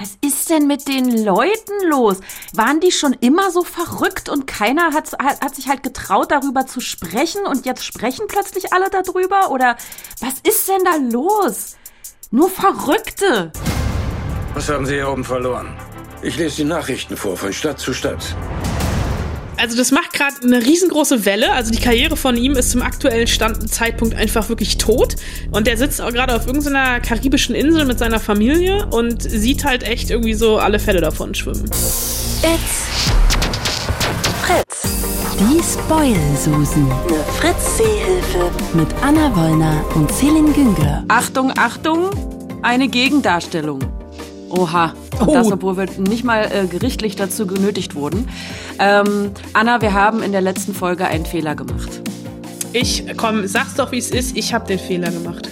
Was ist denn mit den Leuten los? Waren die schon immer so verrückt und keiner hat, hat, sich halt getraut, darüber zu sprechen und jetzt sprechen plötzlich alle darüber? Oder was ist denn da los? Nur Verrückte. Was haben Sie hier oben verloren? Ich lese die Nachrichten vor, von Stadt zu Stadt also das macht gerade eine riesengroße Welle. Also die Karriere von ihm ist zum aktuellen Stand Zeitpunkt einfach wirklich tot. Und der sitzt auch gerade auf irgendeiner karibischen Insel mit seiner Familie und sieht halt echt irgendwie so alle Fälle davon schwimmen. It's Fritz. Die Spoil-Susen. Eine Fritz-Seehilfe. Mit Anna Wollner und Celine Güngler. Achtung, Achtung, eine Gegendarstellung. Oha. Und oh. das, obwohl wir nicht mal äh, gerichtlich dazu genötigt wurden. Ähm, Anna, wir haben in der letzten Folge einen Fehler gemacht. Ich, komm, sag's doch, wie es ist. Ich habe den Fehler gemacht.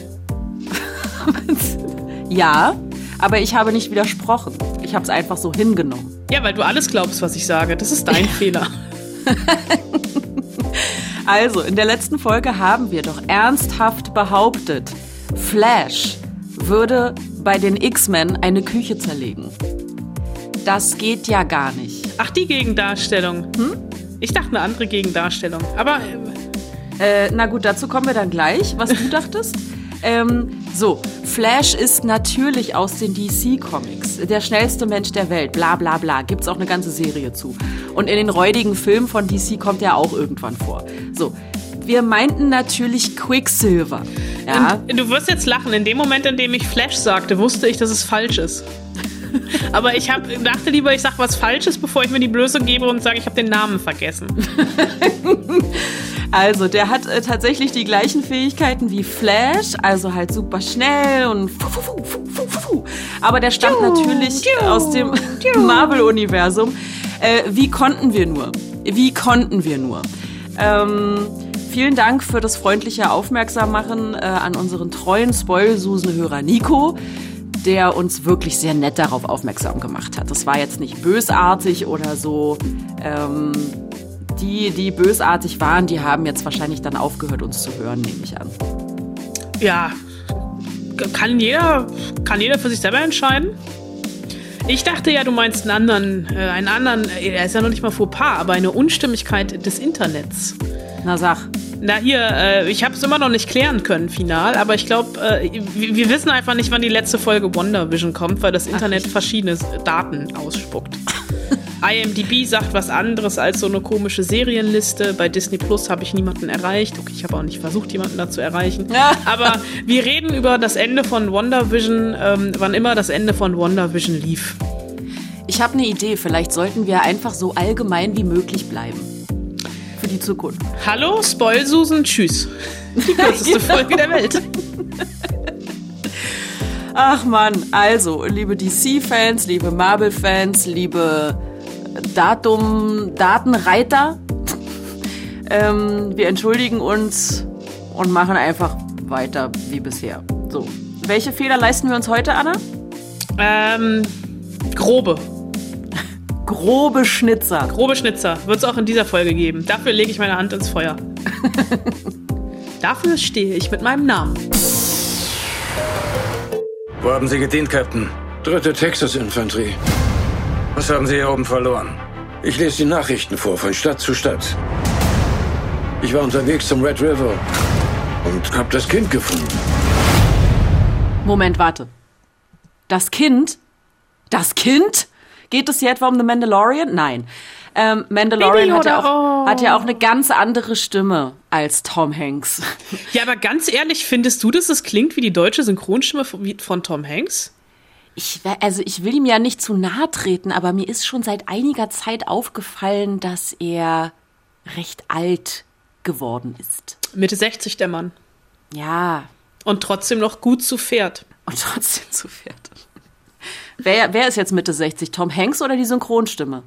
ja, aber ich habe nicht widersprochen. Ich habe es einfach so hingenommen. Ja, weil du alles glaubst, was ich sage. Das ist dein Fehler. also, in der letzten Folge haben wir doch ernsthaft behauptet, Flash würde bei den X-Men eine Küche zerlegen. Das geht ja gar nicht. Ach, die Gegendarstellung. Hm? Ich dachte eine andere Gegendarstellung. Aber. Äh, äh, na gut, dazu kommen wir dann gleich, was du dachtest. Ähm, so, Flash ist natürlich aus den DC-Comics. Der schnellste Mensch der Welt, bla bla bla. Gibt's auch eine ganze Serie zu. Und in den räudigen Filmen von DC kommt er auch irgendwann vor. So, wir meinten natürlich Quicksilver. Ja? Und du wirst jetzt lachen. In dem Moment, in dem ich Flash sagte, wusste ich, dass es falsch ist. Aber ich hab, dachte lieber, ich sage was Falsches, bevor ich mir die Blöße gebe und sage, ich habe den Namen vergessen. Also, der hat äh, tatsächlich die gleichen Fähigkeiten wie Flash, also halt super schnell und fu, fu, fu, fu, fu, fu. Aber der stammt natürlich aus dem Marvel-Universum. Äh, wie konnten wir nur? Wie konnten wir nur? Ähm, Vielen Dank für das freundliche Aufmerksammachen äh, an unseren treuen Spoilsusen-Hörer Nico, der uns wirklich sehr nett darauf aufmerksam gemacht hat. Das war jetzt nicht bösartig oder so. Ähm, die, die bösartig waren, die haben jetzt wahrscheinlich dann aufgehört, uns zu hören, nehme ich an. Ja, kann jeder, kann jeder für sich selber entscheiden. Ich dachte ja, du meinst einen anderen, äh, einen anderen, äh, er ist ja noch nicht mal Fauxpas, aber eine Unstimmigkeit des Internets. Na sag. Na hier, äh, ich habe es immer noch nicht klären können, final, aber ich glaube, äh, wir, wir, wissen einfach nicht, wann die letzte Folge Wonder Vision kommt, weil das Internet Ach, verschiedene Daten ausspuckt. IMDb sagt was anderes als so eine komische Serienliste. Bei Disney Plus habe ich niemanden erreicht. Okay, ich habe auch nicht versucht, jemanden da zu erreichen. Aber wir reden über das Ende von WandaVision, ähm, wann immer das Ende von WandaVision lief. Ich habe eine Idee. Vielleicht sollten wir einfach so allgemein wie möglich bleiben für die Zukunft. Hallo, Spoilsusen, tschüss. Die kürzeste Folge der Welt. Ach man, also, liebe DC-Fans, liebe Marvel-Fans, liebe Datum, Datenreiter, ähm, wir entschuldigen uns und machen einfach weiter wie bisher. So. Welche Fehler leisten wir uns heute, Anna? Ähm, grobe grobe Schnitzer. Grobe Schnitzer. Wird es auch in dieser Folge geben. Dafür lege ich meine Hand ins Feuer. Dafür stehe ich mit meinem Namen. Wo haben Sie gedient, Captain? Dritte Texas Infanterie. Was haben Sie hier oben verloren? Ich lese die Nachrichten vor, von Stadt zu Stadt. Ich war unterwegs zum Red River und habe das Kind gefunden. Moment, warte. Das Kind? Das Kind? Geht es hier etwa um The Mandalorian? Nein. Ähm, Mandalorian hat ja, auch, hat ja auch eine ganz andere Stimme als Tom Hanks. Ja, aber ganz ehrlich, findest du, dass es klingt wie die deutsche Synchronstimme von, von Tom Hanks? Ich, also ich will ihm ja nicht zu nahe treten, aber mir ist schon seit einiger Zeit aufgefallen, dass er recht alt geworden ist. Mitte 60 der Mann. Ja. Und trotzdem noch gut zu Pferd. Und trotzdem zu Pferd. Wer, wer ist jetzt Mitte 60? Tom Hanks oder die Synchronstimme?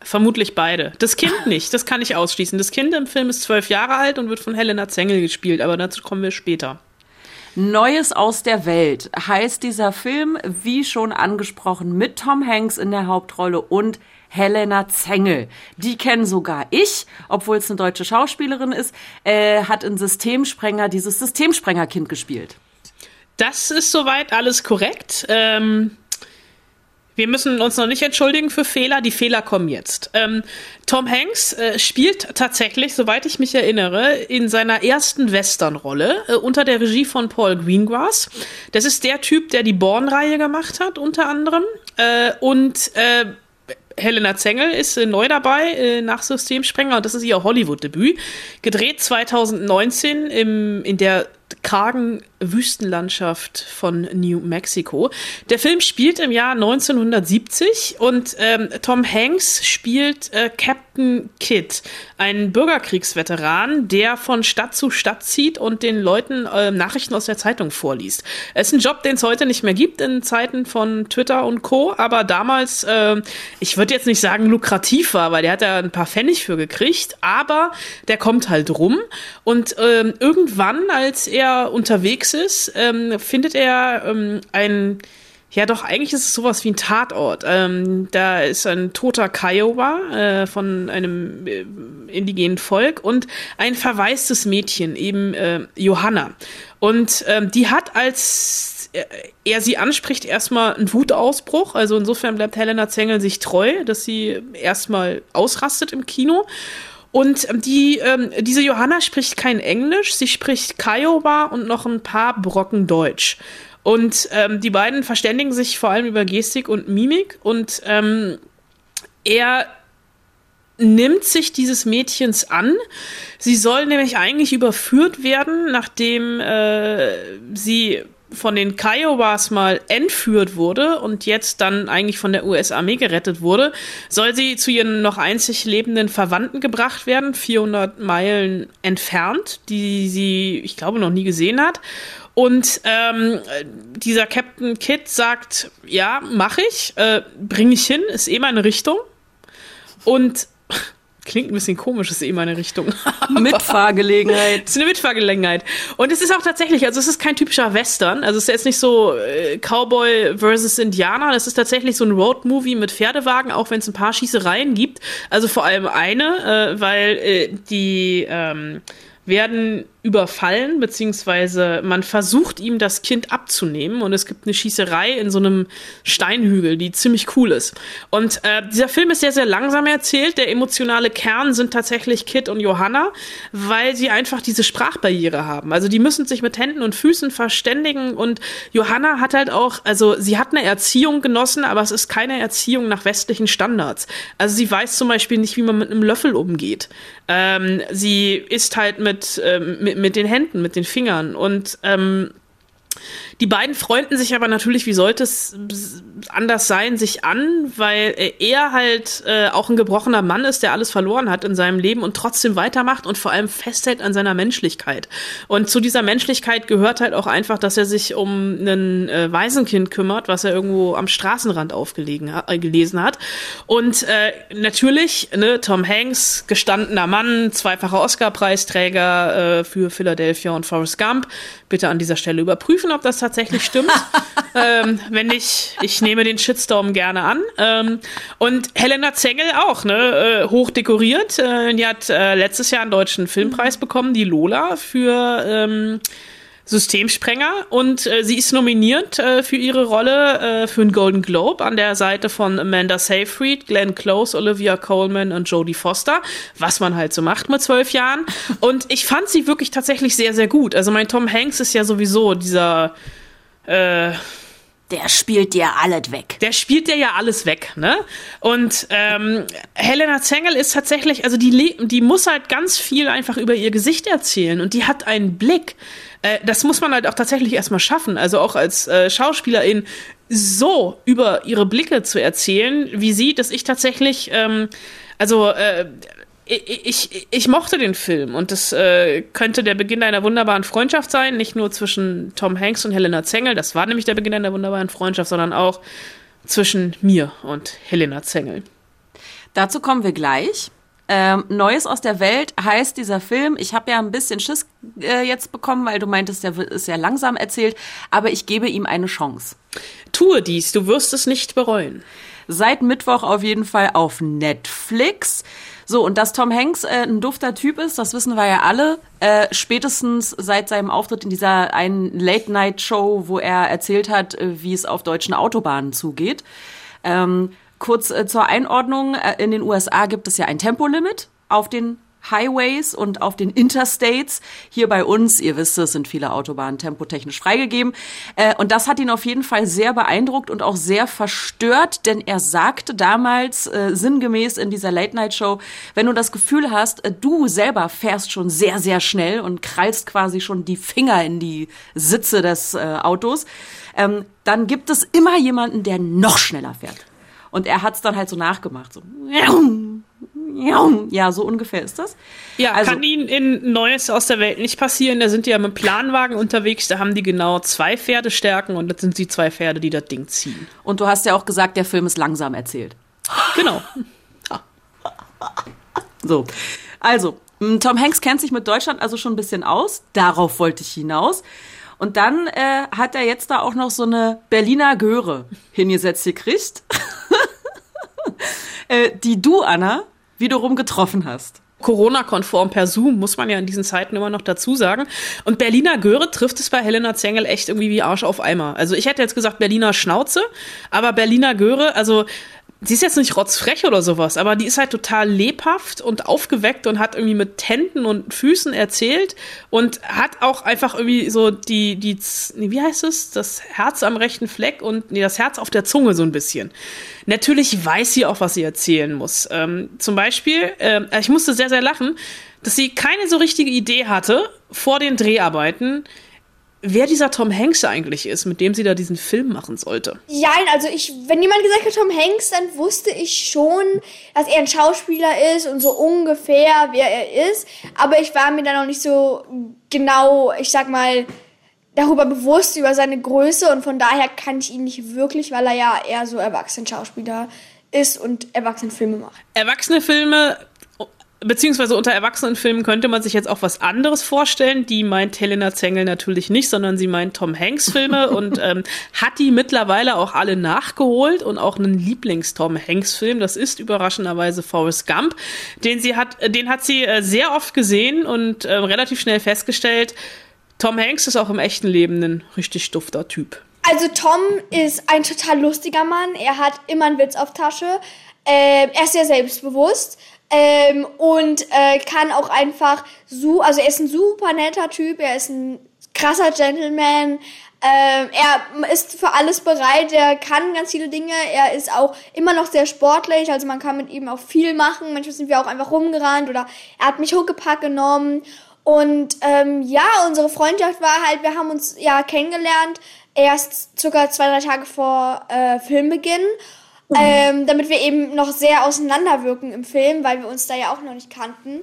Vermutlich beide. Das Kind nicht, das kann ich ausschließen. Das Kind im Film ist zwölf Jahre alt und wird von Helena Zengel gespielt, aber dazu kommen wir später. Neues aus der Welt heißt dieser Film, wie schon angesprochen, mit Tom Hanks in der Hauptrolle und Helena Zengel. Die kennen sogar ich, obwohl es eine deutsche Schauspielerin ist, äh, hat in Systemsprenger dieses Systemsprengerkind gespielt. Das ist soweit alles korrekt. Ähm, Wir müssen uns noch nicht entschuldigen für Fehler. Die Fehler kommen jetzt. Ähm, Tom Hanks äh, spielt tatsächlich, soweit ich mich erinnere, in seiner ersten Western-Rolle äh, unter der Regie von Paul Greengrass. Das ist der Typ, der die Born-Reihe gemacht hat, unter anderem. Äh, und äh, Helena Zengel ist äh, neu dabei äh, nach Systemsprenger und das ist ihr Hollywood-Debüt. Gedreht 2019 im, in der kargen Wüstenlandschaft von New Mexico. Der Film spielt im Jahr 1970 und ähm, Tom Hanks spielt äh, Captain Kidd, einen Bürgerkriegsveteran, der von Stadt zu Stadt zieht und den Leuten äh, Nachrichten aus der Zeitung vorliest. Es ist ein Job, den es heute nicht mehr gibt in Zeiten von Twitter und Co., aber damals, äh, ich würde jetzt nicht sagen lukrativ war, weil der hat da ein paar Pfennig für gekriegt, aber der kommt halt rum und ähm, irgendwann, als er unterwegs ist, ähm, findet er ähm, ein, ja doch, eigentlich ist es sowas wie ein Tatort. Ähm, da ist ein toter Kiowa äh, von einem äh, indigenen Volk und ein verwaistes Mädchen, eben äh, Johanna. Und ähm, die hat als äh, er sie anspricht, erstmal einen Wutausbruch. Also insofern bleibt Helena Zengel sich treu, dass sie erstmal ausrastet im Kino. Und ähm, die, ähm, diese Johanna spricht kein Englisch, sie spricht Kiowa und noch ein paar Brocken Deutsch. Und ähm, die beiden verständigen sich vor allem über Gestik und Mimik und ähm, er nimmt sich dieses Mädchens an. Sie soll nämlich eigentlich überführt werden, nachdem äh, sie von den Kiowas mal entführt wurde und jetzt dann eigentlich von der US-Armee gerettet wurde, soll sie zu ihren noch einzig lebenden Verwandten gebracht werden, 400 Meilen entfernt, die sie, ich glaube, noch nie gesehen hat. Und ähm, dieser Captain Kidd sagt, ja, mache ich, äh, bringe ich hin, ist eh meine Richtung. Und Klingt ein bisschen komisch, ist eh meine Richtung. Mitfahrgelegenheit. es ist eine Mitfahrgelegenheit. Und es ist auch tatsächlich, also es ist kein typischer Western. Also es ist jetzt nicht so äh, Cowboy versus Indianer. Es ist tatsächlich so ein Roadmovie mit Pferdewagen, auch wenn es ein paar Schießereien gibt. Also vor allem eine, äh, weil äh, die ähm, werden überfallen, beziehungsweise man versucht ihm das Kind abzunehmen und es gibt eine Schießerei in so einem Steinhügel, die ziemlich cool ist. Und äh, dieser Film ist sehr, sehr langsam erzählt. Der emotionale Kern sind tatsächlich Kit und Johanna, weil sie einfach diese Sprachbarriere haben. Also die müssen sich mit Händen und Füßen verständigen und Johanna hat halt auch, also sie hat eine Erziehung genossen, aber es ist keine Erziehung nach westlichen Standards. Also sie weiß zum Beispiel nicht, wie man mit einem Löffel umgeht. Ähm, sie ist halt mit, ähm, mit, mit den Händen, mit den Fingern. Und ähm, die beiden freunden sich aber natürlich, wie sollte es anders sein, sich an, weil er halt äh, auch ein gebrochener Mann ist, der alles verloren hat in seinem Leben und trotzdem weitermacht und vor allem festhält an seiner Menschlichkeit. Und zu dieser Menschlichkeit gehört halt auch einfach, dass er sich um ein äh, Waisenkind kümmert, was er irgendwo am Straßenrand aufgelegen äh, gelesen hat. Und äh, natürlich, ne, Tom Hanks, gestandener Mann, zweifacher Oscar-Preisträger äh, für Philadelphia und Forrest Gump. Bitte an dieser Stelle überprüfen, ob das tatsächlich stimmt. ähm, wenn nicht, ich nehme den Shitstorm gerne an. Ähm, und Helena Zengel auch, ne, äh, hoch dekoriert. Äh, die hat äh, letztes Jahr einen deutschen Filmpreis bekommen, die Lola, für ähm, Systemsprenger und äh, sie ist nominiert äh, für ihre Rolle äh, für einen Golden Globe an der Seite von Amanda Seyfried, Glenn Close, Olivia Coleman und Jodie Foster, was man halt so macht mit zwölf Jahren. Und ich fand sie wirklich tatsächlich sehr, sehr gut. Also mein Tom Hanks ist ja sowieso dieser äh, der spielt dir alles weg. Der spielt dir ja alles weg, ne? Und ähm, Helena Zengel ist tatsächlich, also die, die muss halt ganz viel einfach über ihr Gesicht erzählen und die hat einen Blick. Äh, das muss man halt auch tatsächlich erstmal schaffen, also auch als äh, Schauspielerin so über ihre Blicke zu erzählen, wie sie, dass ich tatsächlich, ähm, also äh, ich, ich, ich, mochte den Film und das äh, könnte der Beginn einer wunderbaren Freundschaft sein, nicht nur zwischen Tom Hanks und Helena Zengel, das war nämlich der Beginn einer wunderbaren Freundschaft, sondern auch zwischen mir und Helena Zengel. Dazu kommen wir gleich. Ähm, Neues aus der Welt heißt dieser Film. Ich habe ja ein bisschen Schiss äh, jetzt bekommen, weil du meintest, der ist sehr langsam erzählt, aber ich gebe ihm eine Chance. Tue dies, du wirst es nicht bereuen. Seit Mittwoch auf jeden Fall auf Netflix. So, und dass Tom Hanks äh, ein dufter Typ ist, das wissen wir ja alle. Äh, spätestens seit seinem Auftritt in dieser einen Late-Night-Show, wo er erzählt hat, äh, wie es auf deutschen Autobahnen zugeht. Ähm, kurz äh, zur Einordnung, äh, in den USA gibt es ja ein Tempolimit auf den Highways und auf den Interstates. Hier bei uns, ihr wisst es, sind viele Autobahnen tempotechnisch freigegeben. Äh, und das hat ihn auf jeden Fall sehr beeindruckt und auch sehr verstört, denn er sagte damals äh, sinngemäß in dieser Late-Night-Show, wenn du das Gefühl hast, äh, du selber fährst schon sehr, sehr schnell und krallst quasi schon die Finger in die Sitze des äh, Autos, ähm, dann gibt es immer jemanden, der noch schneller fährt. Und er hat es dann halt so nachgemacht. So. Ja, so ungefähr ist das. Ja, also, kann Ihnen in Neues aus der Welt nicht passieren. Da sind die ja mit Planwagen unterwegs, da haben die genau zwei Pferdestärken und das sind die zwei Pferde, die das Ding ziehen. Und du hast ja auch gesagt, der Film ist langsam erzählt. Genau. so, also, Tom Hanks kennt sich mit Deutschland also schon ein bisschen aus. Darauf wollte ich hinaus. Und dann äh, hat er jetzt da auch noch so eine Berliner Göre hingesetzt gekriegt, äh, die du, Anna, wiederum getroffen hast. Corona-konform per Zoom, muss man ja in diesen Zeiten immer noch dazu sagen. Und Berliner Göre trifft es bei Helena Zengel echt irgendwie wie Arsch auf Eimer. Also ich hätte jetzt gesagt Berliner Schnauze, aber Berliner Göre, also sie ist jetzt nicht rotzfrech oder sowas, aber die ist halt total lebhaft und aufgeweckt und hat irgendwie mit Händen und Füßen erzählt und hat auch einfach irgendwie so die, die, wie heißt es? Das Herz am rechten Fleck und nee, das Herz auf der Zunge so ein bisschen. Natürlich weiß sie auch, was sie erzählen muss. Ähm, zum Beispiel, äh, ich musste sehr, sehr lachen, dass sie keine so richtige Idee hatte vor den Dreharbeiten, wer dieser Tom Hanks eigentlich ist, mit dem sie da diesen Film machen sollte. Ja, also ich, wenn jemand gesagt hat Tom Hanks, dann wusste ich schon, dass er ein Schauspieler ist und so ungefähr, wer er ist. Aber ich war mir da noch nicht so genau, ich sag mal, darüber bewusst über seine Größe und von daher kann ich ihn nicht wirklich, weil er ja eher so Erwachsenen-Schauspieler ist und Erwachsenenfilme macht. Erwachsene Filme beziehungsweise unter Erwachsenenfilmen könnte man sich jetzt auch was anderes vorstellen. Die meint Helena Zengel natürlich nicht, sondern sie meint Tom Hanks Filme und ähm, hat die mittlerweile auch alle nachgeholt und auch einen Lieblings-Tom Hanks Film. Das ist überraschenderweise Forrest Gump. Den sie hat, den hat sie äh, sehr oft gesehen und äh, relativ schnell festgestellt. Tom Hanks ist auch im echten Leben ein richtig dufter Typ. Also Tom ist ein total lustiger Mann. Er hat immer einen Witz auf Tasche. Ähm, er ist sehr selbstbewusst. Ähm, und äh, kann auch einfach so, also er ist ein super netter Typ, er ist ein krasser Gentleman, ähm, er ist für alles bereit, er kann ganz viele Dinge, er ist auch immer noch sehr sportlich, also man kann mit ihm auch viel machen. Manchmal sind wir auch einfach rumgerannt oder er hat mich Huckepack genommen. Und ähm, ja, unsere Freundschaft war halt, wir haben uns ja kennengelernt, erst circa zwei, drei Tage vor äh, Filmbeginn. Ähm, damit wir eben noch sehr auseinanderwirken im Film, weil wir uns da ja auch noch nicht kannten.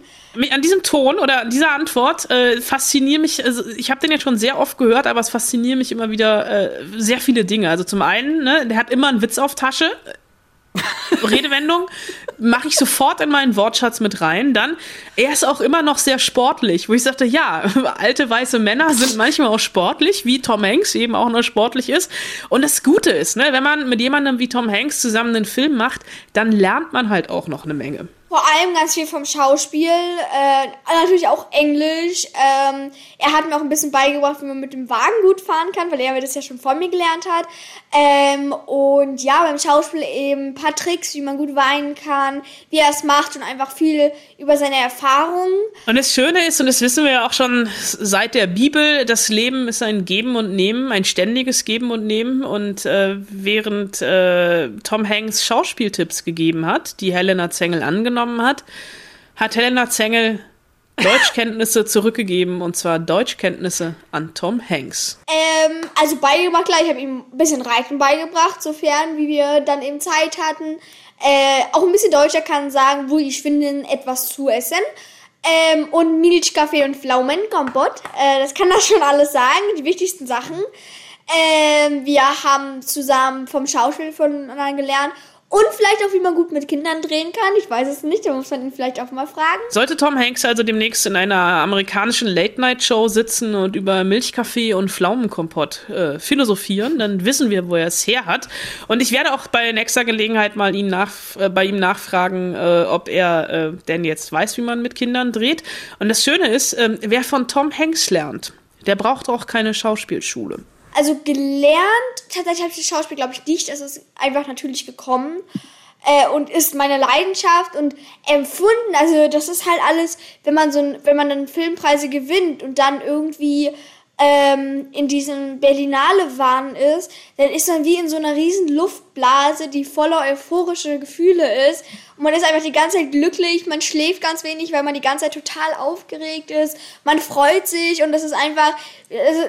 An diesem Ton oder dieser Antwort äh, fasziniert mich, also ich habe den jetzt schon sehr oft gehört, aber es fasziniert mich immer wieder äh, sehr viele Dinge. Also zum einen, ne, der hat immer einen Witz auf Tasche. Redewendung mache ich sofort in meinen Wortschatz mit rein. Dann, er ist auch immer noch sehr sportlich, wo ich sagte, ja, alte weiße Männer sind manchmal auch sportlich, wie Tom Hanks eben auch noch sportlich ist. Und das Gute ist, ne, wenn man mit jemandem wie Tom Hanks zusammen einen Film macht, dann lernt man halt auch noch eine Menge. Vor allem ganz viel vom Schauspiel, äh, natürlich auch Englisch. Ähm, er hat mir auch ein bisschen beigebracht, wie man mit dem Wagen gut fahren kann, weil er das ja schon vor mir gelernt hat. Ähm, und ja, beim Schauspiel eben ein paar Tricks, wie man gut weinen kann, wie er es macht und einfach viel über seine Erfahrungen. Und das Schöne ist, und das wissen wir ja auch schon seit der Bibel, das Leben ist ein Geben und Nehmen, ein ständiges Geben und Nehmen. Und äh, während äh, Tom Hanks Schauspieltipps gegeben hat, die Helena Zengel angenommen genommen hat, hat Helena Zengel Deutschkenntnisse zurückgegeben und zwar Deutschkenntnisse an Tom Hanks. Ähm, also beigebracht, klar, ich habe ihm ein bisschen Reiten beigebracht, sofern wie wir dann eben Zeit hatten. Äh, auch ein bisschen Deutscher kann sagen, wo ich finde, etwas zu essen. Ähm, und Milchkaffee und Pflaumenkompott. Äh, das kann das schon alles sagen, die wichtigsten Sachen. Ähm, wir haben zusammen vom Schauspiel voneinander gelernt und vielleicht auch, wie man gut mit Kindern drehen kann. Ich weiß es nicht, da muss man ihn vielleicht auch mal fragen. Sollte Tom Hanks also demnächst in einer amerikanischen Late-Night-Show sitzen und über Milchkaffee und Pflaumenkompott äh, philosophieren, dann wissen wir, wo er es her hat. Und ich werde auch bei nächster Gelegenheit mal ihn nach, äh, bei ihm nachfragen, äh, ob er äh, denn jetzt weiß, wie man mit Kindern dreht. Und das Schöne ist, ähm, wer von Tom Hanks lernt, der braucht auch keine Schauspielschule. Also gelernt, tatsächlich habe ich das Schauspiel, glaube ich, nicht. Es ist einfach natürlich gekommen äh, und ist meine Leidenschaft und empfunden. Also das ist halt alles, wenn man so, ein, wenn man dann Filmpreise gewinnt und dann irgendwie ähm, in diesem Berlinale Wahn ist, dann ist man wie in so einer riesen Luftblase, die voller euphorische Gefühle ist. Und man ist einfach die ganze Zeit glücklich, man schläft ganz wenig, weil man die ganze Zeit total aufgeregt ist. Man freut sich und das ist einfach,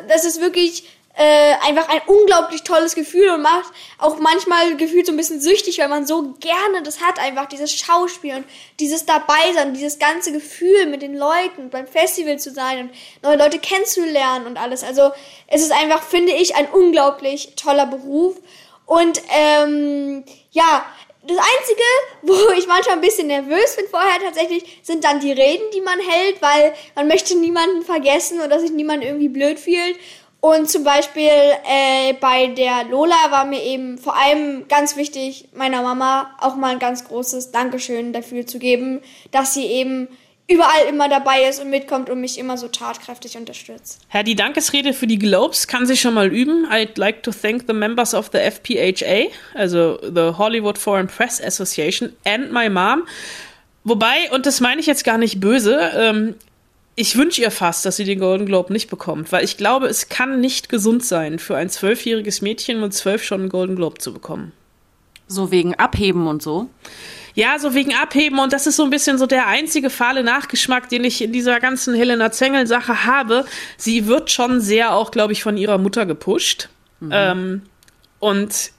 das ist wirklich äh, einfach ein unglaublich tolles Gefühl und macht auch manchmal gefühlt so ein bisschen süchtig, weil man so gerne das hat, einfach dieses Schauspiel und dieses Dabeisein, dieses ganze Gefühl mit den Leuten beim Festival zu sein und neue Leute kennenzulernen und alles. Also es ist einfach, finde ich, ein unglaublich toller Beruf. Und ähm, ja, das Einzige, wo ich manchmal ein bisschen nervös bin vorher tatsächlich, sind dann die Reden, die man hält, weil man möchte niemanden vergessen oder sich niemand irgendwie blöd fühlt. Und zum Beispiel äh, bei der Lola war mir eben vor allem ganz wichtig, meiner Mama auch mal ein ganz großes Dankeschön dafür zu geben, dass sie eben überall immer dabei ist und mitkommt und mich immer so tatkräftig unterstützt. Herr, die Dankesrede für die Globes kann sich schon mal üben. I'd like to thank the members of the FPHA, also the Hollywood Foreign Press Association, and my mom. Wobei, und das meine ich jetzt gar nicht böse, ähm, ich wünsche ihr fast, dass sie den Golden Globe nicht bekommt, weil ich glaube, es kann nicht gesund sein, für ein zwölfjähriges Mädchen mit zwölf schon einen Golden Globe zu bekommen. So wegen Abheben und so? Ja, so wegen Abheben und das ist so ein bisschen so der einzige fahle Nachgeschmack, den ich in dieser ganzen Helena Zengel-Sache habe. Sie wird schon sehr auch, glaube ich, von ihrer Mutter gepusht. Mhm. Ähm, und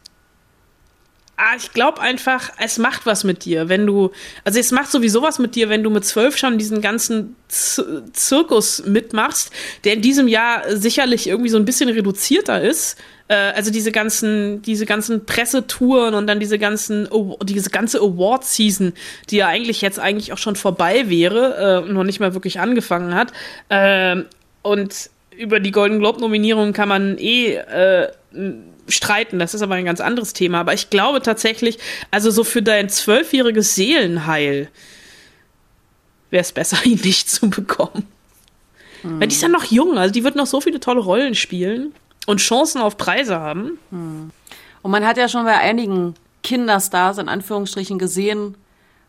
ah, ich glaube einfach, es macht was mit dir, wenn du, also es macht sowieso was mit dir, wenn du mit zwölf schon diesen ganzen Z Zirkus mitmachst, der in diesem Jahr sicherlich irgendwie so ein bisschen reduzierter ist. Äh, also diese ganzen, diese ganzen Pressetouren und dann diese ganzen, diese ganze Award-Season, die ja eigentlich jetzt eigentlich auch schon vorbei wäre, äh, noch nicht mal wirklich angefangen hat. Äh, und über die Golden Globe-Nominierung kann man eh äh, streiten, das ist aber ein ganz anderes Thema. Aber ich glaube tatsächlich, also so für dein zwölfjähriges Seelenheil wäre es besser, ihn nicht zu bekommen. Hm. Weil die ist ja noch jung, also die wird noch so viele tolle Rollen spielen und Chancen auf Preise haben. Hm. Und man hat ja schon bei einigen Kinderstars in Anführungsstrichen gesehen,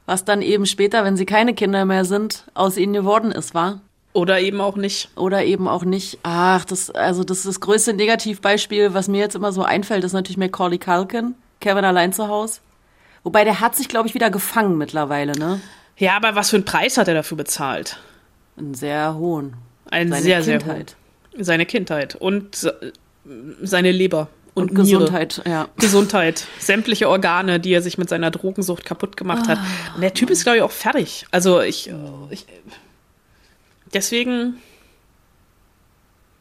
was dann eben später, wenn sie keine Kinder mehr sind, aus ihnen geworden ist, war. Oder eben auch nicht. Oder eben auch nicht. Ach, das, also das ist das größte Negativbeispiel, was mir jetzt immer so einfällt, ist natürlich Macaulay Culkin, Kevin allein zu Hause. Wobei der hat sich, glaube ich, wieder gefangen mittlerweile, ne? Ja, aber was für einen Preis hat er dafür bezahlt? Einen sehr hohen. Einen seine sehr, Kindheit. sehr hohen. Seine Kindheit und seine Leber. Und, und Gesundheit, Niere. ja. Gesundheit. Sämtliche Organe, die er sich mit seiner Drogensucht kaputt gemacht hat. Ah. Und der Typ ist, glaube ich, auch fertig. Also ich, ich Deswegen.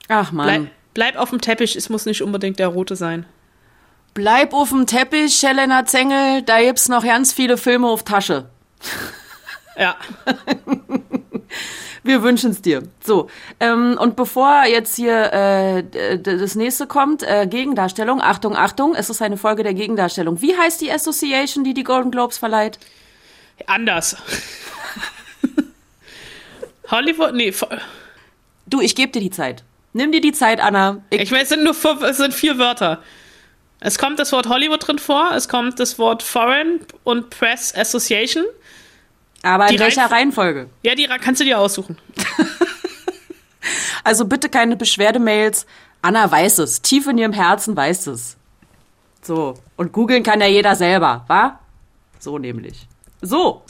Ach man. Bleib, bleib auf dem Teppich, es muss nicht unbedingt der rote sein. Bleib auf dem Teppich, Helena Zengel, da gibt's noch ganz viele Filme auf Tasche. Ja. Wir wünschen's dir. So, ähm, und bevor jetzt hier äh, das nächste kommt, äh, Gegendarstellung, Achtung, Achtung, es ist eine Folge der Gegendarstellung. Wie heißt die Association, die die Golden Globes verleiht? Anders. Hollywood, nee. Du, ich gebe dir die Zeit. Nimm dir die Zeit, Anna. Ich, ich meine, es sind nur fünf, es sind vier Wörter. Es kommt das Wort Hollywood drin vor, es kommt das Wort Foreign und Press Association. Aber in die welcher Reihenf Reihenfolge? Ja, die kannst du dir aussuchen. also bitte keine Beschwerdemails. Anna weiß es. Tief in ihrem Herzen weiß es. So. Und googeln kann ja jeder selber, wa? So nämlich. So.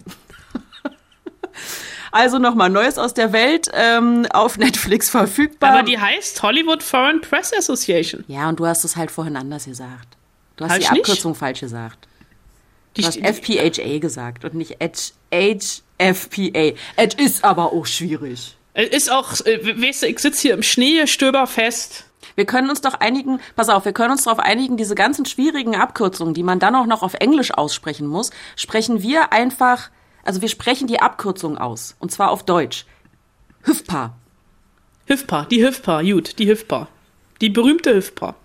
Also nochmal Neues aus der Welt ähm, auf Netflix verfügbar. Aber die heißt Hollywood Foreign Press Association. Ja, und du hast es halt vorhin anders gesagt. Du hast halt die Abkürzung nicht? falsch gesagt. Du die, hast FPHA gesagt und nicht HFPA. Es ist aber auch schwierig. Es ist auch, äh, weißt du, ich sitze hier im Schnee, stöber fest. Wir können uns doch einigen, pass auf, wir können uns darauf einigen, diese ganzen schwierigen Abkürzungen, die man dann auch noch auf Englisch aussprechen muss, sprechen wir einfach also wir sprechen die Abkürzung aus. Und zwar auf Deutsch. Hüfpa. Hüfpa, die Hüfpa, gut, die Hüfpa. Die berühmte Hüfpa.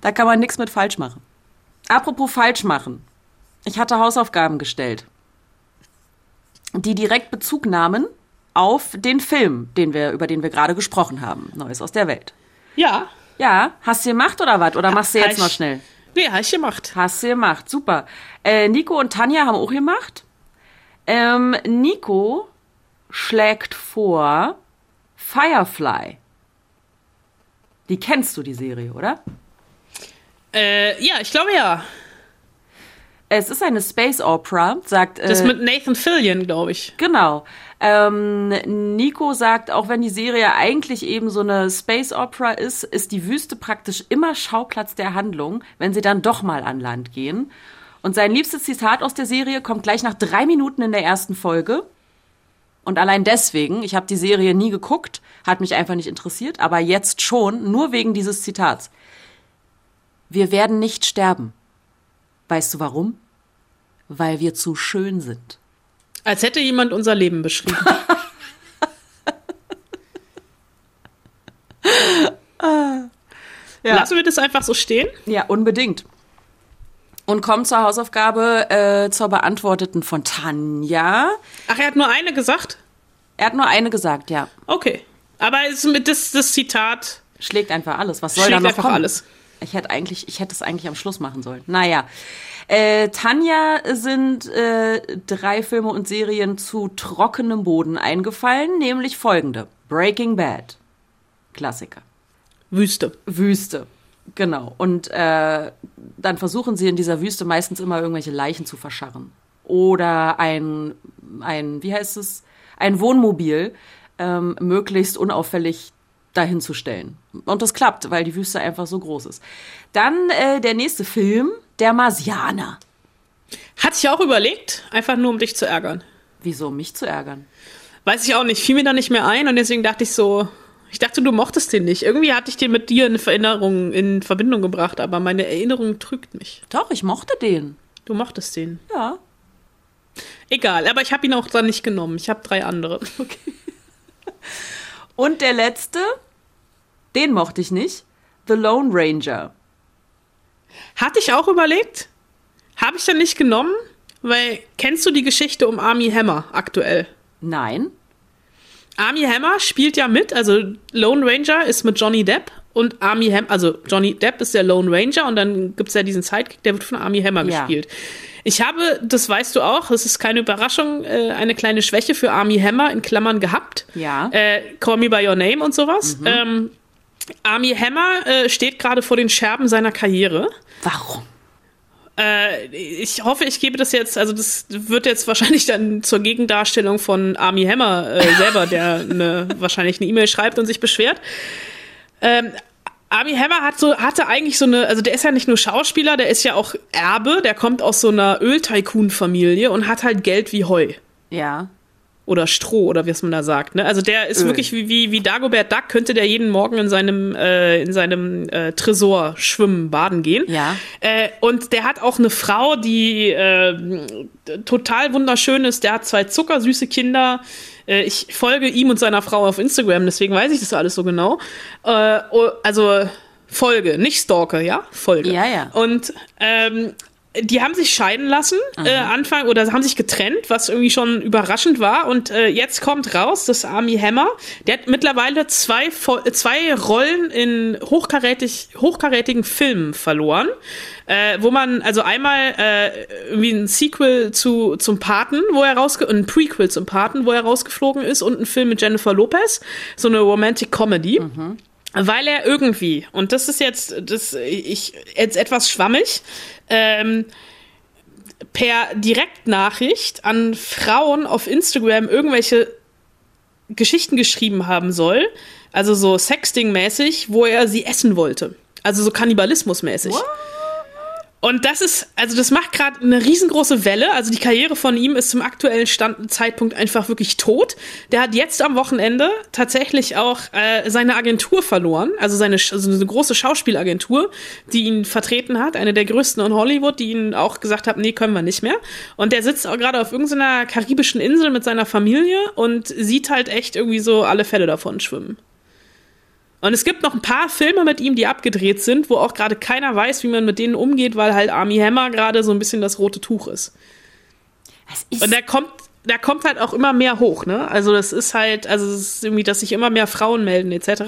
Da kann man nichts mit falsch machen. Apropos falsch machen. Ich hatte Hausaufgaben gestellt, die direkt Bezug nahmen auf den Film, den wir, über den wir gerade gesprochen haben. Neues aus der Welt. Ja. Ja, hast du gemacht oder was? Oder machst du jetzt noch schnell? Nee, hab ich gemacht. Hast du gemacht, super. Äh, Nico und Tanja haben auch gemacht. Ähm, Nico schlägt vor Firefly. Die kennst du, die Serie, oder? Äh, ja, ich glaube ja. Es ist eine Space Opera, sagt. Äh, Das mit Nathan Fillion, glaube ich. Genau. Ähm, Nico sagt, auch wenn die Serie eigentlich eben so eine Space Opera ist, ist die Wüste praktisch immer Schauplatz der Handlung, wenn sie dann doch mal an Land gehen. Und sein liebstes Zitat aus der Serie kommt gleich nach drei Minuten in der ersten Folge. Und allein deswegen, ich habe die Serie nie geguckt, hat mich einfach nicht interessiert, aber jetzt schon, nur wegen dieses Zitats. Wir werden nicht sterben. Weißt du warum? Weil wir zu schön sind. Als hätte jemand unser Leben beschrieben. Lassen wir das einfach so stehen? Ja, unbedingt. Und kommt zur Hausaufgabe äh, zur beantworteten von Tanja. Ach, er hat nur eine gesagt? Er hat nur eine gesagt, ja. Okay. Aber es ist mit das, das Zitat Schlägt einfach alles. Was soll schlägt da noch einfach kommen? alles. Ich hätte eigentlich, ich hätte es eigentlich am Schluss machen sollen. Naja. Äh, Tanja sind äh, drei Filme und Serien zu trockenem Boden eingefallen, nämlich folgende. Breaking Bad. Klassiker. Wüste. Wüste. Genau. Und äh, dann versuchen sie in dieser Wüste meistens immer irgendwelche Leichen zu verscharren. Oder ein, ein wie heißt es, ein Wohnmobil ähm, möglichst unauffällig dahin zu stellen. Und das klappt, weil die Wüste einfach so groß ist. Dann äh, der nächste Film, Der Marsianer. Hatte ich auch überlegt, einfach nur um dich zu ärgern. Wieso, mich zu ärgern? Weiß ich auch nicht, fiel mir da nicht mehr ein und deswegen dachte ich so, ich dachte, du mochtest den nicht. Irgendwie hatte ich den mit dir in Erinnerung, in Verbindung gebracht, aber meine Erinnerung trügt mich. Doch, ich mochte den. Du mochtest den. Ja. Egal, aber ich habe ihn auch dann nicht genommen. Ich habe drei andere. Und der letzte, den mochte ich nicht. The Lone Ranger. Hatte ich auch überlegt, habe ich dann nicht genommen, weil kennst du die Geschichte um Army Hammer aktuell? Nein. Army Hammer spielt ja mit, also Lone Ranger ist mit Johnny Depp und Army Hammer, also Johnny Depp ist der Lone Ranger und dann gibt's ja diesen Sidekick, der wird von Army Hammer Ja. gespielt. Ich habe, das weißt du auch, es ist keine Überraschung, äh, eine kleine Schwäche für Army Hammer in Klammern gehabt. Ja. Äh, Call Me By Your Name und sowas. Ähm, Army Hammer äh, steht gerade vor den Scherben seiner Karriere. Warum? Äh, ich hoffe, ich gebe das jetzt, also das wird jetzt wahrscheinlich dann zur Gegendarstellung von Army Hammer äh, selber, der eine, wahrscheinlich eine E-Mail schreibt und sich beschwert. Ähm, Army Hammer hat so, hatte eigentlich so eine, also der ist ja nicht nur Schauspieler, der ist ja auch Erbe, der kommt aus so einer Öl-Tycoon-Familie und hat halt Geld wie Heu. Ja. Oder Stroh, oder wie es man da sagt. Ne? Also der ist Öl. wirklich wie, wie, wie Dagobert Duck, könnte der jeden Morgen in seinem, äh, in seinem äh, Tresor schwimmen, baden gehen. Ja. Äh, und der hat auch eine Frau, die äh, total wunderschön ist. Der hat zwei zuckersüße Kinder. Äh, ich folge ihm und seiner Frau auf Instagram, deswegen weiß ich das alles so genau. Äh, oh, also Folge, nicht Stalker, ja? Folge. Ja, ja. Und ähm, die haben sich scheiden lassen, äh, Anfang, oder haben sich getrennt, was irgendwie schon überraschend war. Und äh, jetzt kommt raus, dass Army Hammer, der hat mittlerweile zwei, äh, zwei Rollen in hochkarätig, hochkarätigen Filmen verloren. Äh, wo man, also einmal äh, irgendwie ein Sequel zu, zum Paten, wo er rausge ein Prequel zum Paten, wo er rausgeflogen ist, und ein Film mit Jennifer Lopez, so eine Romantic Comedy. Weil er irgendwie, und das ist jetzt, das, ich, jetzt etwas schwammig, ähm, per Direktnachricht an Frauen auf Instagram irgendwelche Geschichten geschrieben haben soll, also so Sexting-mäßig, wo er sie essen wollte. Also so Kannibalismus-mäßig. Und das ist, also das macht gerade eine riesengroße Welle. Also die Karriere von ihm ist zum aktuellen Stand, Zeitpunkt einfach wirklich tot. Der hat jetzt am Wochenende tatsächlich auch äh, seine Agentur verloren, also seine also eine große Schauspielagentur, die ihn vertreten hat, eine der größten in Hollywood, die ihn auch gesagt hat, nee, können wir nicht mehr. Und der sitzt auch gerade auf irgendeiner karibischen Insel mit seiner Familie und sieht halt echt irgendwie so alle Fälle davon schwimmen. Und es gibt noch ein paar Filme mit ihm, die abgedreht sind, wo auch gerade keiner weiß, wie man mit denen umgeht, weil halt Army Hammer gerade so ein bisschen das rote Tuch ist. Ist Und der kommt, der kommt halt auch immer mehr hoch, ne? Also das ist halt, also es ist irgendwie, dass sich immer mehr Frauen melden, etc.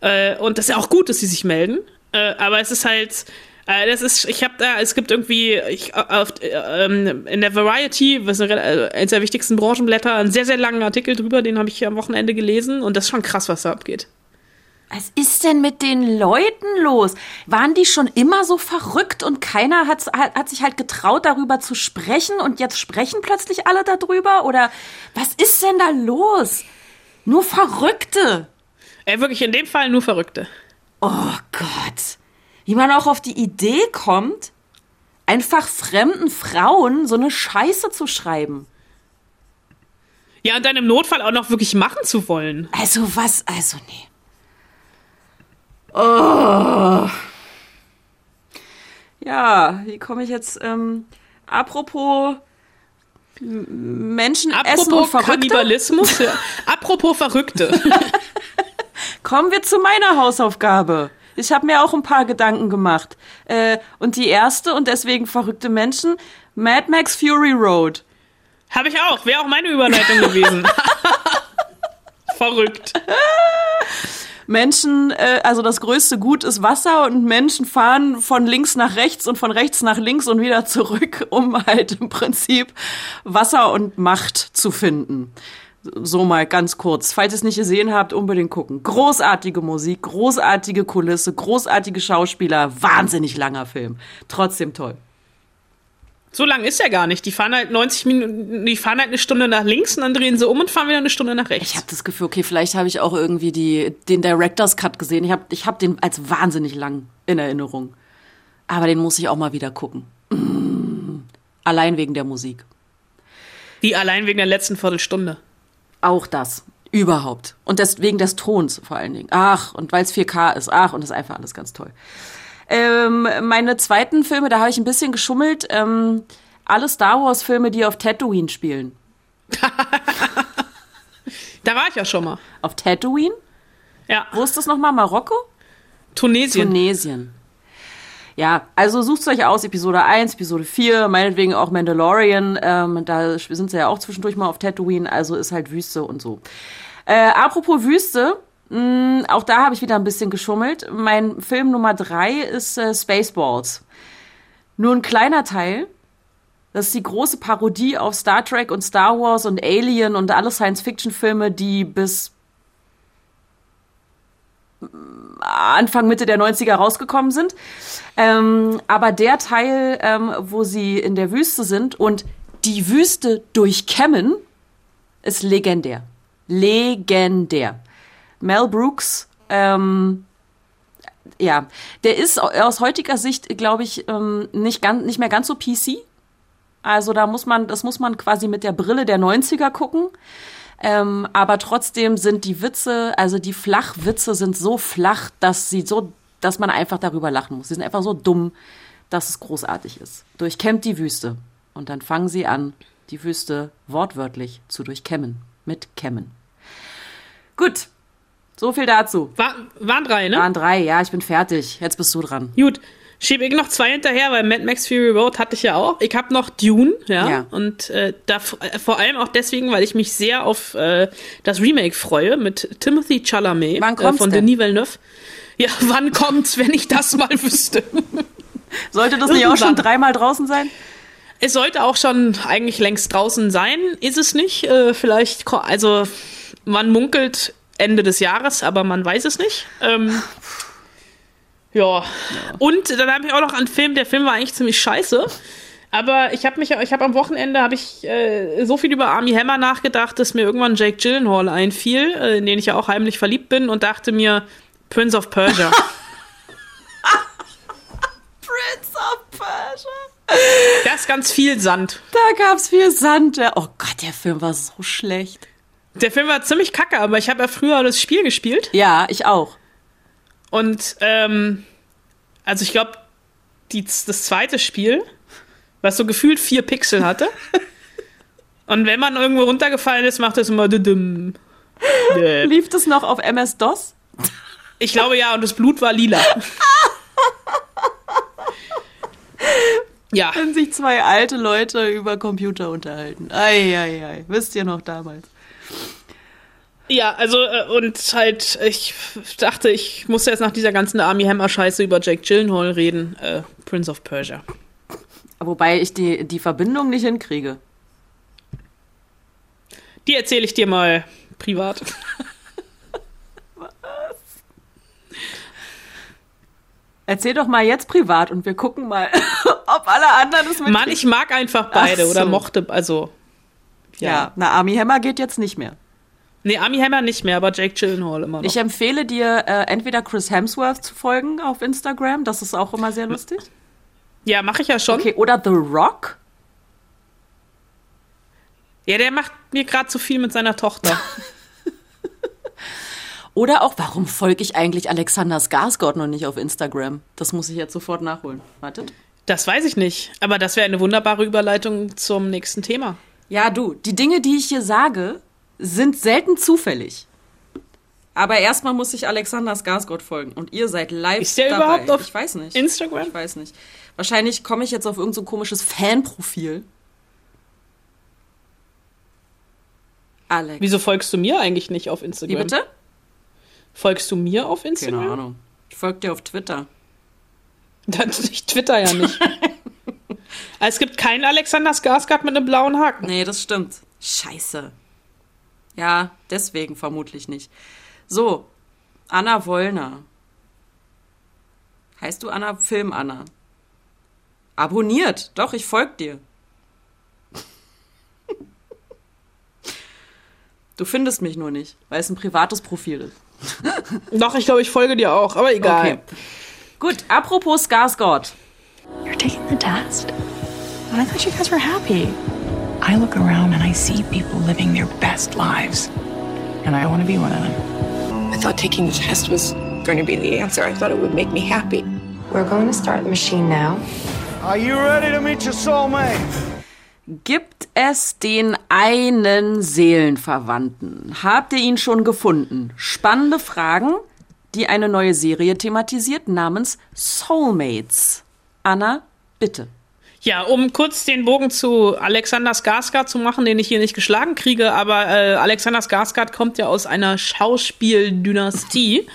Äh, und das ist ja auch gut, dass sie sich melden. Äh, aber es ist halt, äh, das ist, ich habe da, es gibt irgendwie ich, auf, äh, ähm, in der Variety, was eine, eines der wichtigsten Branchenblätter, einen sehr, sehr langen Artikel drüber, den habe ich am Wochenende gelesen und das ist schon krass, was da abgeht. Was ist denn mit den Leuten los? Waren die schon immer so verrückt und keiner hat, hat, sich halt getraut, darüber zu sprechen und jetzt sprechen plötzlich alle darüber? Oder was ist denn da los? Nur Verrückte. Äh, wirklich in dem Fall nur Verrückte. Oh Gott. Wie man auch auf die Idee kommt, einfach fremden Frauen so eine Scheiße zu schreiben. Ja, und dann im Notfall auch noch wirklich machen zu wollen. Also was, also nee. Oh. Ja, wie komme ich jetzt, ähm, apropos Menschen essen und Apropos Verrückte. Kannibalismus, ja. apropos Verrückte. Kommen wir zu meiner Hausaufgabe. Ich habe mir auch ein paar Gedanken gemacht. Äh, und die erste und deswegen verrückte Menschen, Mad Max Fury Road. Habe ich auch, wäre auch meine Überleitung gewesen. Verrückt. Menschen, äh, also das größte Gut ist Wasser und Menschen fahren von links nach rechts und von rechts nach links und wieder zurück, um halt im Prinzip Wasser und Macht zu finden. So mal ganz kurz. Falls ihr es nicht gesehen habt, unbedingt gucken. Großartige Musik, großartige Kulisse, großartige Schauspieler, wahnsinnig langer Film. Trotzdem toll. So lang ist er gar nicht. Die fahren halt 90 Minuten, die fahren halt eine Stunde nach links und dann drehen sie um und fahren wieder eine Stunde nach rechts. Ich habe das Gefühl, okay, vielleicht habe ich auch irgendwie die, den Director's Cut gesehen. Ich habe ich hab den als wahnsinnig lang in Erinnerung. Aber den muss ich auch mal wieder gucken. Mm. Allein wegen der Musik. Die allein wegen der letzten Viertelstunde. Auch das. Überhaupt. Und des, wegen des Tons vor allen Dingen. Ach, und weil es 4K ist. Ach, und das ist einfach alles ganz toll. Ähm, meine zweiten Filme, da habe ich ein bisschen geschummelt. Ähm, alle Star Wars-Filme, die auf Tatooine spielen. Da war ich ja schon mal. Auf Tatooine? Ja, Wo ist das nochmal? Marokko? Tunesien. Tunesien. Ja, also sucht's euch aus, Episode 1, Episode 4, meinetwegen auch Mandalorian, ähm, da sind sie ja auch zwischendurch mal auf Tatooine, also ist halt Wüste und so. Äh, apropos Wüste, mh, auch da habe ich wieder ein bisschen geschummelt. Mein Film Nummer 3 ist äh, Spaceballs. Nur ein kleiner Teil. Das ist die große Parodie auf Star Trek und Star Wars und Alien und alle Science-Fiction-Filme, die bis Anfang, Mitte der 90er rausgekommen sind. Ähm, aber der Teil, ähm, wo sie in der Wüste sind und die Wüste durchkämmen, ist legendär. Legendär. Mel Brooks, ähm, ja, der ist aus heutiger Sicht, glaube ich, ähm, nicht, ganz, nicht mehr ganz so PC. Also da muss man, das muss man quasi mit der Brille der 90er gucken. Ähm, aber trotzdem sind die Witze, also die Flachwitze sind so flach, dass sie so, dass man einfach darüber lachen muss. Sie sind einfach so dumm, dass es großartig ist. Durchkämmt die Wüste. Und dann fangen sie an, die Wüste wortwörtlich zu durchkämmen. Mit Kämmen. Gut. So viel dazu. War, waren drei, ne? Waren drei, ja, ich bin fertig. Jetzt bist du dran. Gut. Schiebe ich noch zwei hinterher, weil Mad Max Fury Road hatte ich ja auch. Ich habe noch Dune, ja. Ja. Und äh, da, äh, vor allem auch deswegen, weil ich mich sehr auf äh, das Remake freue mit Timothy Chalamet Wann äh, kommt's von denn? Denis Villeneuve. Ja, wann kommt's, wenn ich das mal wüsste? Sollte das nicht auch schon dreimal draußen sein? Es sollte auch schon eigentlich längst draußen sein, ist es nicht. Äh, vielleicht, also man munkelt Ende des Jahres, aber man weiß es nicht. Ähm, ja. Und dann habe ich auch noch einen Film, der Film war eigentlich ziemlich scheiße. Aber ich habe mich, ich habe am Wochenende habe ich äh, so viel über Army Hammer nachgedacht, dass mir irgendwann Jake Gyllenhaal einfiel, äh, in den ich ja auch heimlich verliebt bin und dachte mir Prince of Persia. Prince of Persia. da ist ganz viel Sand. Da gab's viel Sand. Ja. Oh Gott, der Film war so schlecht. Der Film war ziemlich kacke, aber ich habe ja früher das Spiel gespielt. Ja, ich auch. Und ähm, also ich glaube, das zweite Spiel, was so gefühlt vier Pixel hatte. Und wenn man irgendwo runtergefallen ist, macht es immer düdüm. Dä. Lief das noch auf MS-DOS? Ich glaube ja, und das Blut war lila. Ja, Wenn sich zwei alte Leute über Computer unterhalten. Eieiei. Wisst ihr noch damals? Ja, also äh, und halt, ich dachte, ich muss jetzt nach dieser ganzen Army Hammer Scheiße über Jake Gyllenhaal reden. Äh, Prince of Persia. Wobei ich die, die Verbindung nicht hinkriege. Die erzähle ich dir mal privat. Erzähl doch mal jetzt privat und wir gucken mal, ob alle anderen es mit. Mann, ich mag einfach beide Ach oder so. mochte, also. Ja. Ja. na, Army Hammer geht jetzt nicht mehr. Nee, Army Hammer nicht mehr, aber Jake Gyllenhaal immer noch. Ich empfehle dir, äh, entweder Chris Hemsworth zu folgen auf Instagram, das ist auch immer sehr lustig. ja, mache ich ja schon. Okay, oder The Rock. Ja, der macht mir gerade zu viel mit seiner Tochter. Oder auch, warum folge ich eigentlich Alexander Skarsgård noch nicht auf Instagram? Das muss ich jetzt sofort nachholen. Wartet. Das weiß ich nicht, aber das wäre eine wunderbare Überleitung zum nächsten Thema. Ja, du, die Dinge, die ich hier sage, sind selten zufällig. Aber erstmal muss ich Alexander Skarsgård folgen. Und ihr seid live Ist der dabei. überhaupt auf ich weiß nicht. Instagram? Ich weiß nicht. Wahrscheinlich komme ich jetzt auf irgendein so komisches Fanprofil. Alex. Wieso folgst du mir eigentlich nicht auf Instagram? Wie bitte? Folgst du mir auf Keine Instagram? Ahnung. Ich folge dir auf Twitter. Dann, ich twitter ja nicht. es gibt keinen Alexander Skarsgård mit einem blauen Haken. Nee, das stimmt. Scheiße. Ja, deswegen vermutlich nicht. So, Anna Wollner. Heißt du Anna Film Anna? Abonniert. Doch, ich folg dir. Du findest mich nur nicht, weil es ein privates Profil ist. Doch, ich glaube, ich folge dir auch, aber egal. Okay. Gut, apropos Skarsgård. You're taking the test? But I thought you guys were happy. I look around and I see people living their best lives. And I want to be one of them. I thought taking the test was going to be the answer. I thought it would make me happy. We're going to start the machine now. Are you ready to meet your soulmate? Gibt es den einen Seelenverwandten? Habt ihr ihn schon gefunden? Spannende Fragen, die eine neue Serie thematisiert namens Soulmates. Anna, bitte. Ja, um kurz den Bogen zu Alexander Skarsgård zu machen, den ich hier nicht geschlagen kriege, aber äh, Alexander Skarsgård kommt ja aus einer Schauspieldynastie.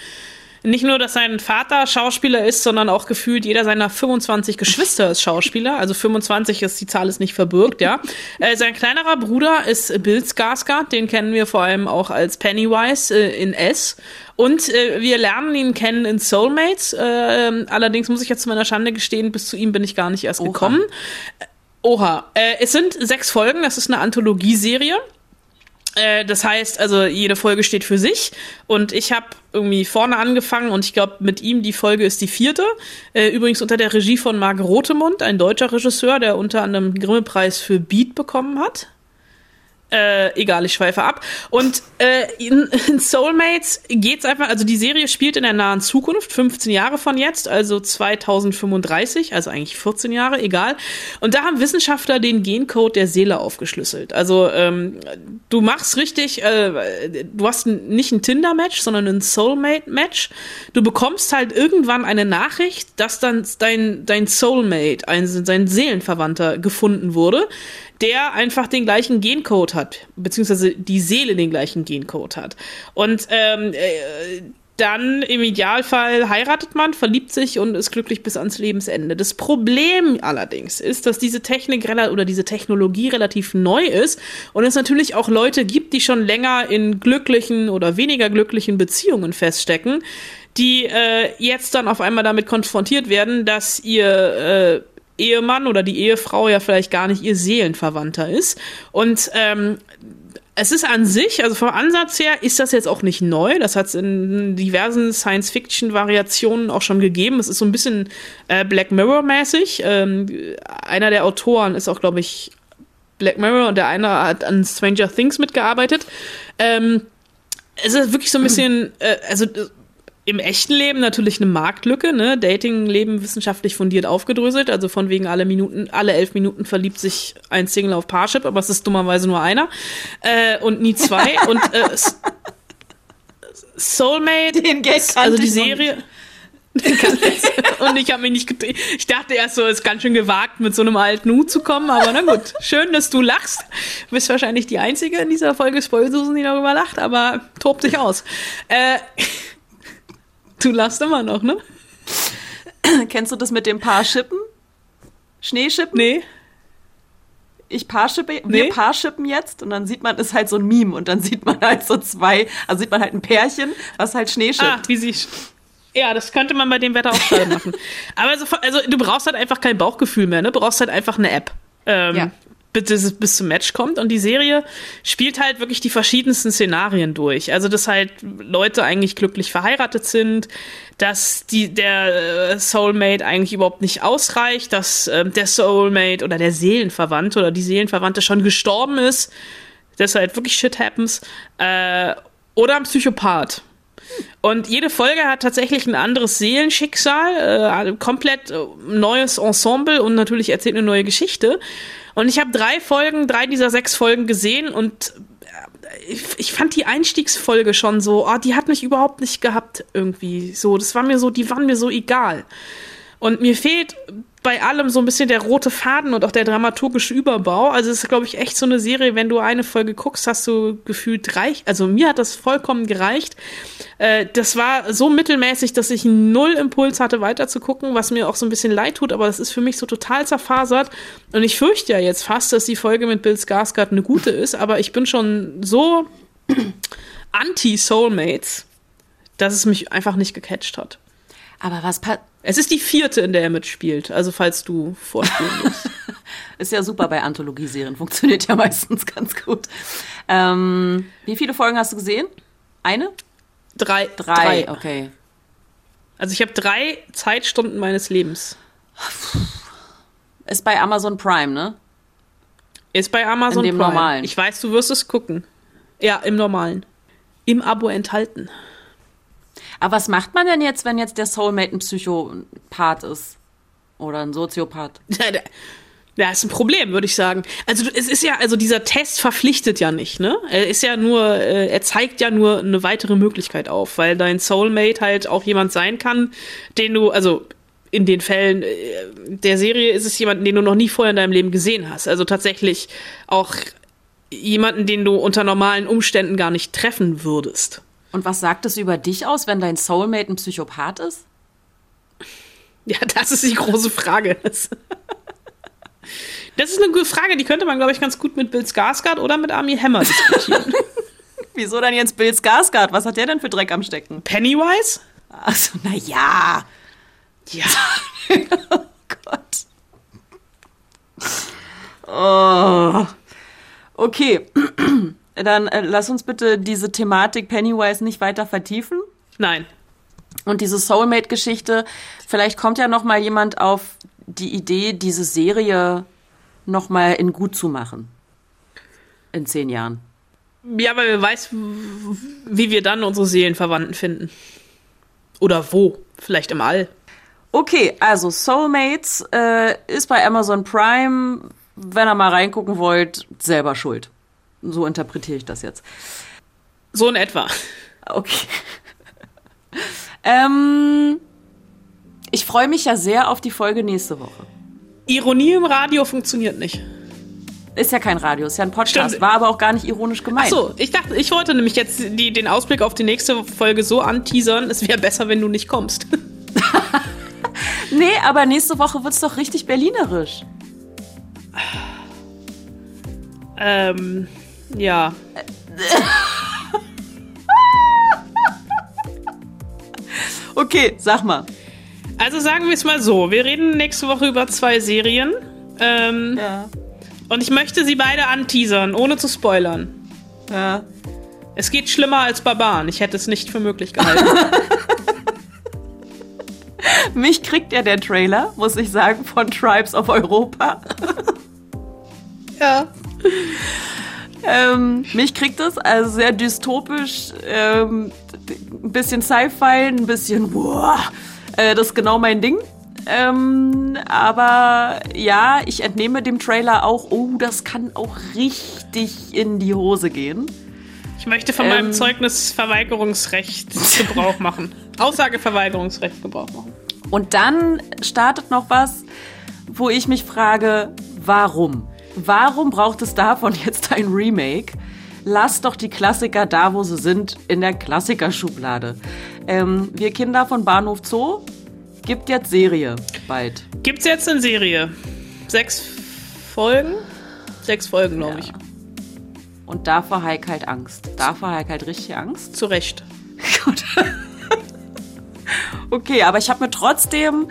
Nicht nur, dass sein Vater Schauspieler ist, sondern auch gefühlt jeder seiner 25 Geschwister ist Schauspieler. Also 25 ist, die Zahl ist nicht verbirgt, ja. Äh, sein kleinerer Bruder ist Bill Skarsgård, den kennen wir vor allem auch als Pennywise äh, in S. Und äh, wir lernen ihn kennen in Soulmates. Äh, allerdings muss ich jetzt zu meiner Schande gestehen, bis zu ihm bin ich gar nicht erst Oha. gekommen. Oha. Äh, es sind sechs Folgen, das ist eine Anthologieserie. Äh, das heißt, also jede Folge steht für sich. Und ich habe irgendwie vorne angefangen und ich glaube, mit ihm die Folge ist die vierte. Äh, übrigens unter der Regie von Marc Rotemund, ein deutscher Regisseur, der unter anderem Grimme-Preis für Beat bekommen hat. Äh, egal, ich schweife ab. Und äh, in, in Soulmates geht's einfach, also die Serie spielt in der nahen Zukunft, 15 Jahre von jetzt, also 2035, also eigentlich 14 Jahre, egal. Und da haben Wissenschaftler den Gencode der Seele aufgeschlüsselt. Also ähm, du machst richtig, äh, du hast nicht ein Tinder-Match, sondern ein Soulmate-Match. Du bekommst halt irgendwann eine Nachricht, dass dann dein, dein Soulmate, ein, sein Seelenverwandter gefunden wurde der einfach den gleichen Gencode hat, beziehungsweise die Seele den gleichen Gencode hat. Und ähm, äh, dann im Idealfall heiratet man, verliebt sich und ist glücklich bis ans Lebensende. Das Problem allerdings ist, dass diese Technik oder diese Technologie relativ neu ist und es natürlich auch Leute gibt, die schon länger in glücklichen oder weniger glücklichen Beziehungen feststecken, die äh, jetzt dann auf einmal damit konfrontiert werden, dass ihr äh, Ehemann oder die Ehefrau ja vielleicht gar nicht ihr Seelenverwandter ist. Und ähm, es ist an sich, also vom Ansatz her, ist das jetzt auch nicht neu. Das hat es in diversen Science-Fiction-Variationen auch schon gegeben. Es ist so ein bisschen äh, Black Mirror-mäßig. Ähm, einer der Autoren ist auch, glaube ich, Black Mirror und der eine hat an Stranger Things mitgearbeitet. Ähm, es ist wirklich so ein bisschen, äh, also im echten Leben natürlich eine Marktlücke, ne? Dating-Leben wissenschaftlich fundiert aufgedröselt, also von wegen alle Minuten, alle elf Minuten verliebt sich ein Single auf Parship, aber es ist dummerweise nur einer äh, und nie zwei und äh, Soulmate, Den also die Serie, und ich habe mich nicht. Ich dachte erst so, es ist ganz schön gewagt, mit so einem alten Hut zu kommen, aber na gut. Schön, dass du lachst. Du bist wahrscheinlich die Einzige in dieser Folge Spoilsusen, die darüber lacht, aber tobt dich aus. Äh, du lachst immer noch, ne? Kennst du das mit dem Paarschippen? Schneeschippen? Nee. Ich paarschippe, wir Nee. paarschippen jetzt und dann sieht man, ist halt so ein Meme und dann sieht man halt so zwei, also sieht man halt ein Pärchen, was halt Schnee schippt. Ah, wie sie. Ja, das könnte man bei dem Wetter auch gerade machen. Aber so, also, du brauchst halt einfach kein Bauchgefühl mehr, ne? Du brauchst halt einfach eine App. Ähm, Ja. Bis bis zum Match kommt. Und die Serie spielt halt wirklich die verschiedensten Szenarien durch. Also, dass halt Leute eigentlich glücklich verheiratet sind, dass die, der äh, Soulmate eigentlich überhaupt nicht ausreicht, dass ähm, der Soulmate oder der Seelenverwandte oder die Seelenverwandte schon gestorben ist, dass halt wirklich Shit happens. Äh, oder ein Psychopath. Und jede Folge hat tatsächlich ein anderes Seelenschicksal, äh, komplett äh, neues Ensemble und natürlich erzählt eine neue Geschichte. Und ich habe drei Folgen, drei dieser sechs Folgen gesehen und äh, ich, ich fand die Einstiegsfolge schon so, oh, die hat mich überhaupt nicht gehabt irgendwie. So, das war mir so, die waren mir so egal. Und mir fehlt bei allem so ein bisschen der rote Faden und auch der dramaturgische Überbau. Also es ist, glaube ich, echt so eine Serie, wenn du eine Folge guckst, hast du gefühlt reich. Also mir hat das vollkommen gereicht. Äh, das war so mittelmäßig, dass ich null Impuls hatte, weiter zu gucken, was mir auch so ein bisschen leid tut, aber das ist für mich so total zerfasert. Und ich fürchte ja jetzt fast, dass die Folge mit Bill Skarsgård eine gute ist, aber ich bin schon so anti-Soulmates, dass es mich einfach nicht gecatcht hat. Aber was Es ist die vierte, in der er mitspielt, also falls du vorspielen musst. ist ja super bei Anthologieserien, funktioniert ja meistens ganz gut. Ähm, wie viele Folgen hast du gesehen? Eine? Drei. Drei, okay. Also ich habe drei Zeitstunden meines Lebens. Ist bei Amazon Prime, ne? Ist bei Amazon In dem Prime. normalen. Ich weiß, du wirst es gucken. Ja, im normalen. Im Abo enthalten. Aber was macht man denn jetzt, wenn jetzt der Soulmate ein Psychopath ist? Oder ein Soziopath? Ja, ist ein Problem, würde ich sagen. Also es ist ja, also dieser Test verpflichtet ja nicht, ne? Er ist ja nur, äh, er zeigt ja nur eine weitere Möglichkeit auf, weil dein Soulmate halt auch jemand sein kann, den du, also in den Fällen äh, der Serie ist es jemand, den du noch nie vorher in deinem Leben gesehen hast. Also tatsächlich auch jemanden, den du unter normalen Umständen gar nicht treffen würdest. Und was sagt es über dich aus, wenn dein Soulmate ein Psychopath ist? Ja, das ist die große Frage. Das, ist eine gute Frage, die könnte man, glaube ich, ganz gut mit Bill Skarsgård oder mit Armie Hammer diskutieren. Wieso dann jetzt Bill Skarsgård? Was hat der denn für Dreck am Stecken? Pennywise? Also, na ja. Ja. oh Gott. Oh. Okay. Dann äh, lass uns bitte diese Thematik Pennywise nicht weiter vertiefen. Nein. Und diese Soulmate-Geschichte, vielleicht kommt ja noch mal jemand auf die Idee, diese Serie noch mal in gut zu machen. In zehn Jahren. Ja, weil wer weiß, wie wir dann unsere Seelenverwandten finden. Oder wo? Vielleicht im All. Okay, also Soulmates äh, ist bei Amazon Prime. Wenn ihr mal reingucken wollt, selber schuld. So interpretiere ich das jetzt. So in etwa. Okay. ähm, ich freue mich ja sehr auf die Folge nächste Woche. Ironie im Radio funktioniert nicht. Ist ja kein Radio, ist ja ein Podcast. Stimmt. War aber auch gar nicht ironisch gemeint. Achso, ich dachte, ich wollte nämlich jetzt die, den Ausblick auf die nächste Folge so anteasern, es wäre besser, wenn du nicht kommst. Nee, aber nächste Woche wird's doch richtig berlinerisch. ähm, ja. Okay, sag mal. Also sagen wir es mal so, wir reden nächste Woche über zwei Serien. Ähm, Ja. Und ich möchte sie beide anteasern, ohne zu spoilern. Ja. Es geht schlimmer als Barbaren. Ich hätte es nicht für möglich gehalten. Mich kriegt ja der Trailer, muss ich sagen, von Tribes of Europa. ja. Ähm, mich kriegt es, also sehr dystopisch, ähm, ein bisschen Sci-Fi, ein bisschen, boah, äh, das ist genau mein Ding. Ähm, aber ja, ich entnehme dem Trailer auch, oh, das kann auch richtig in die Hose gehen. Ich möchte von meinem Ähm. Zeugnisverweigerungsrecht Gebrauch machen. Aussageverweigerungsrecht Gebrauch machen. Und dann startet noch was, wo ich mich frage, warum? Warum braucht es davon jetzt ein Remake? Lass doch die Klassiker da, wo sie sind, in der Klassikerschublade. Ähm, wir Kinder von Bahnhof Zoo gibt jetzt Serie bald. Gibt's jetzt eine Serie? Sechs Folgen? Sechs Folgen, glaube Ja. ich. Und davor Heik halt Angst. Davor Heik halt richtig Angst. Zu Recht. Gut. okay, aber ich habe mir trotzdem,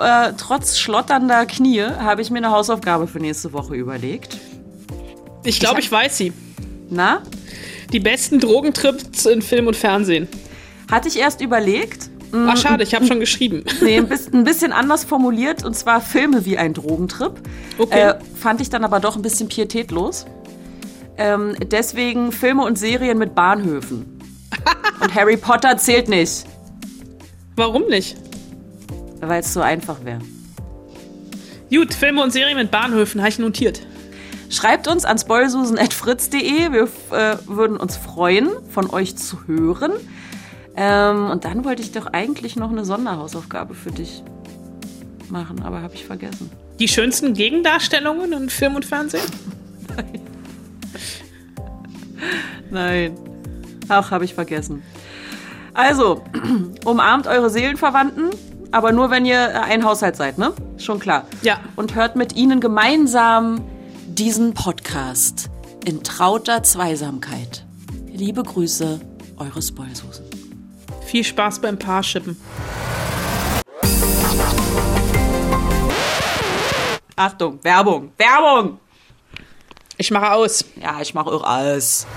äh, trotz schlotternder Knie, habe ich mir eine Hausaufgabe für nächste Woche überlegt. Ich glaube, ich weiß sie. Na? Die besten Drogentrips in Film und Fernsehen. Hatte ich erst überlegt. Ach, schade, ich habe schon geschrieben. Nee, ein bisschen, ein bisschen anders formuliert, und zwar Filme wie ein Drogentrip. Okay. Äh, fand ich dann aber doch ein bisschen pietätlos. Ähm, deswegen Filme und Serien mit Bahnhöfen. und Harry Potter zählt nicht, Warum nicht? Weil es so einfach wäre. Gut, Filme und Serien mit Bahnhöfen, habe ich notiert. Schreibt uns an spoilsusen.fritz.de. Wir äh, würden uns freuen, von euch zu hören. Ähm, und dann wollte ich doch eigentlich noch eine Sonderhausaufgabe für dich machen, aber habe ich vergessen. Die schönsten Gegendarstellungen in Film und Fernsehen? Nein. Ach, habe ich vergessen. Also, umarmt eure Seelenverwandten, aber nur, wenn ihr äh, ein Haushalt seid, ne? Schon klar. Ja. Und hört mit ihnen gemeinsam diesen Podcast in trauter Zweisamkeit. Liebe Grüße, eure Spoilsusen. Viel Spaß beim Paarschippen. Achtung, Werbung, Werbung! Ich mache aus. Ja, ich mache auch alles.